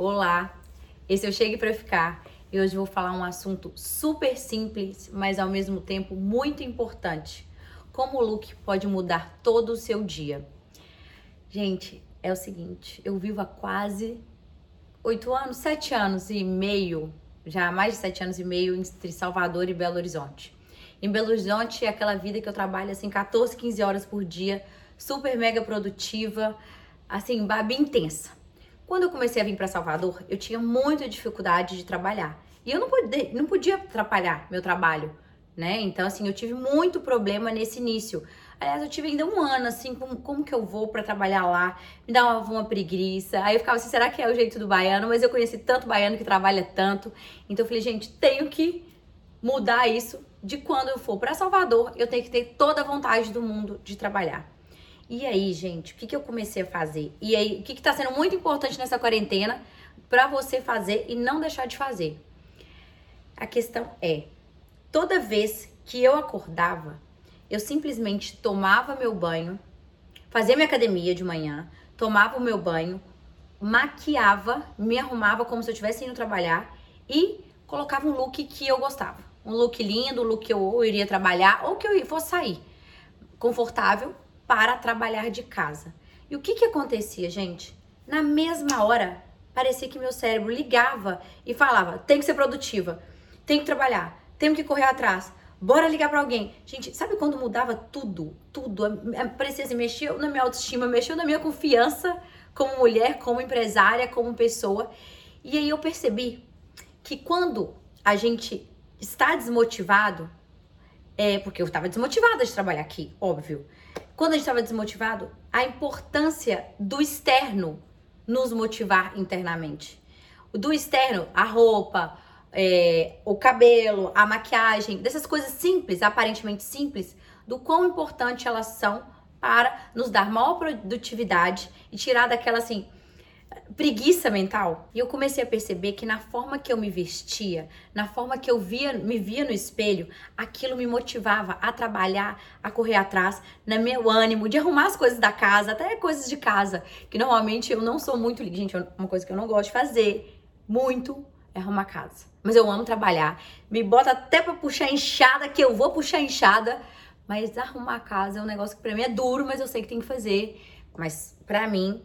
Olá, esse é o Chegue para Ficar e hoje vou falar um assunto super simples, mas ao mesmo tempo muito importante. Como o look pode mudar todo o seu dia. Gente, é o seguinte, eu vivo há quase oito anos, sete anos e meio, já há mais de sete anos e meio entre Salvador e Belo Horizonte. Em Belo Horizonte é aquela vida que eu trabalho assim 14, 15 horas por dia, super mega produtiva, assim, babi intensa. Quando eu comecei a vir para Salvador, eu tinha muita dificuldade de trabalhar. E eu não podia, não podia atrapalhar meu trabalho, né? Então, assim, eu tive muito problema nesse início. Aliás, eu tive ainda um ano, assim, como, como que eu vou para trabalhar lá? Me dava uma, uma preguiça. Aí eu ficava assim, será que é o jeito do baiano? Mas eu conheci tanto baiano que trabalha tanto. Então eu falei, gente, tenho que mudar isso de quando eu for para Salvador, eu tenho que ter toda a vontade do mundo de trabalhar. E aí, gente, o que, que eu comecei a fazer? E aí, o que, que tá sendo muito importante nessa quarentena para você fazer e não deixar de fazer? A questão é: toda vez que eu acordava, eu simplesmente tomava meu banho, fazia minha academia de manhã, tomava o meu banho, maquiava, me arrumava como se eu estivesse indo trabalhar e colocava um look que eu gostava. Um look lindo, um look que eu iria trabalhar ou que eu fosse sair. Confortável, para trabalhar de casa. E o que que acontecia, gente? Na mesma hora, parecia que meu cérebro ligava e falava: tem que ser produtiva, tem que trabalhar, tem que correr atrás, bora ligar para alguém. Gente, sabe quando mudava tudo? Tudo. Parecia assim, mexeu na minha autoestima, mexeu na minha confiança como mulher, como empresária, como pessoa. E aí eu percebi que quando a gente está desmotivado, é porque eu estava desmotivada de trabalhar aqui, óbvio quando a gente estava desmotivado, a importância do externo nos motivar internamente. Do externo, a roupa, é, o cabelo, a maquiagem, dessas coisas simples, aparentemente simples, do quão importante elas são para nos dar maior produtividade e tirar daquela assim preguiça mental. E eu comecei a perceber que na forma que eu me vestia, na forma que eu via, me via no espelho, aquilo me motivava a trabalhar, a correr atrás, no meu ânimo, de arrumar as coisas da casa, até coisas de casa, que normalmente eu não sou muito, gente, uma coisa que eu não gosto de fazer muito é arrumar casa. Mas eu amo trabalhar. Me bota até para puxar enxada, que eu vou puxar enxada, mas arrumar casa é um negócio que para mim é duro, mas eu sei que tem que fazer. Mas para mim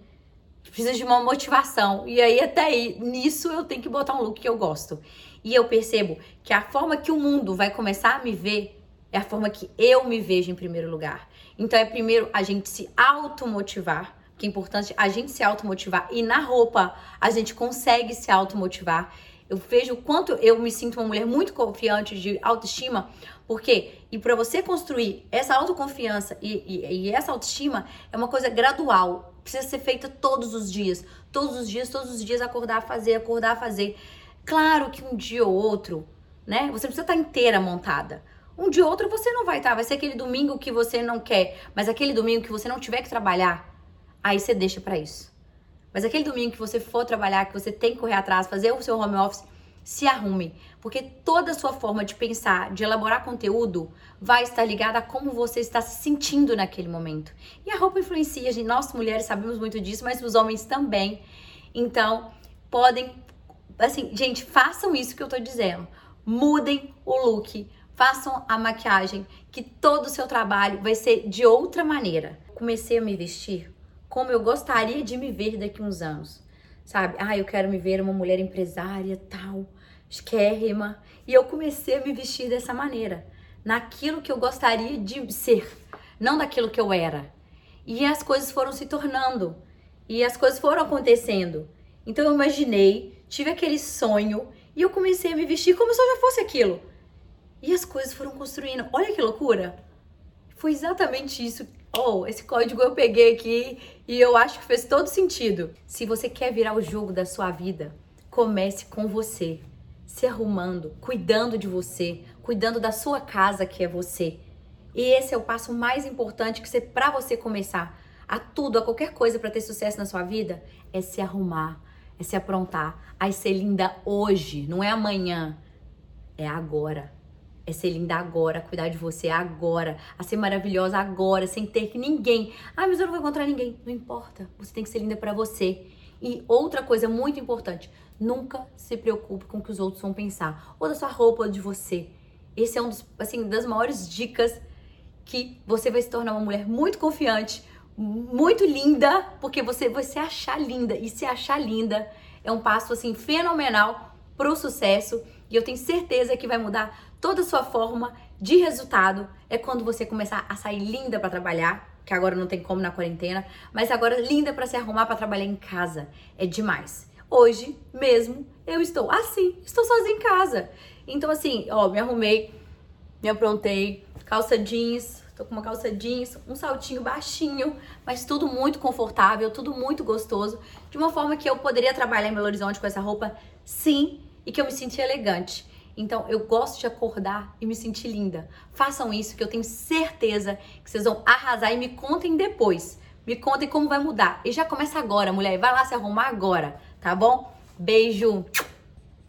precisa de uma motivação. E aí, até aí, nisso eu tenho que botar um look que eu gosto. E eu percebo que a forma que o mundo vai começar a me ver é a forma que eu me vejo em primeiro lugar. Então é primeiro a gente se automotivar, que é importante a gente se automotivar. E na roupa a gente consegue se automotivar. Eu vejo o quanto eu me sinto uma mulher muito confiante de autoestima, porque e para você construir essa autoconfiança e, e, e essa autoestima é uma coisa gradual precisa ser feita todos os dias. Todos os dias, todos os dias, acordar, fazer, acordar, fazer. Claro que um dia ou outro, né? Você precisa estar inteira montada. Um dia ou outro você não vai estar. Vai ser aquele domingo que você não quer, mas aquele domingo que você não tiver que trabalhar, aí você deixa para isso. Mas aquele domingo que você for trabalhar, que você tem que correr atrás, fazer o seu home office, se arrume, porque toda a sua forma de pensar, de elaborar conteúdo, vai estar ligada a como você está se sentindo naquele momento. E a roupa influencia, gente, nós mulheres sabemos muito disso, mas os homens também. Então, podem, assim, gente, façam isso que eu tô dizendo. Mudem o look, façam a maquiagem, que todo o seu trabalho vai ser de outra maneira. Comecei a me vestir como eu gostaria de me ver daqui uns anos sabe? Ah, eu quero me ver uma mulher empresária, tal, esquérrima. E eu comecei a me vestir dessa maneira, naquilo que eu gostaria de ser, não daquilo que eu era. E as coisas foram se tornando, e as coisas foram acontecendo. Então eu imaginei, tive aquele sonho, e eu comecei a me vestir como se eu já fosse aquilo. E as coisas foram construindo. Olha que loucura! Foi exatamente isso oh, esse código eu peguei aqui e eu acho que fez todo sentido. Se você quer virar o jogo da sua vida, comece com você, se arrumando, cuidando de você, cuidando da sua casa que é você. E esse é o passo mais importante que você para você começar a tudo, a qualquer coisa para ter sucesso na sua vida, é se arrumar, é se aprontar, é ser linda hoje, não é amanhã, é agora é ser linda agora, cuidar de você agora, a ser maravilhosa agora, sem ter que ninguém. Ah, mas eu não vou encontrar ninguém. Não importa. Você tem que ser linda para você. E outra coisa muito importante, nunca se preocupe com o que os outros vão pensar, ou da sua roupa, ou de você. Esse é um dos, assim, das maiores dicas que você vai se tornar uma mulher muito confiante, muito linda, porque você vai se achar linda. E se achar linda é um passo, assim, fenomenal pro sucesso. E eu tenho certeza que vai mudar toda a sua forma de resultado. É quando você começar a sair linda para trabalhar, que agora não tem como na quarentena, mas agora linda para se arrumar para trabalhar em casa. É demais. Hoje mesmo eu estou assim, estou sozinha em casa. Então assim, ó, me arrumei, me aprontei, calça jeans, tô com uma calça jeans, um saltinho baixinho, mas tudo muito confortável, tudo muito gostoso, de uma forma que eu poderia trabalhar em Belo Horizonte com essa roupa, sim, e que eu me senti elegante. Então, eu gosto de acordar e me sentir linda. Façam isso que eu tenho certeza que vocês vão arrasar e me contem depois. Me contem como vai mudar. E já começa agora, mulher. Vai lá se arrumar agora, tá bom? Beijo!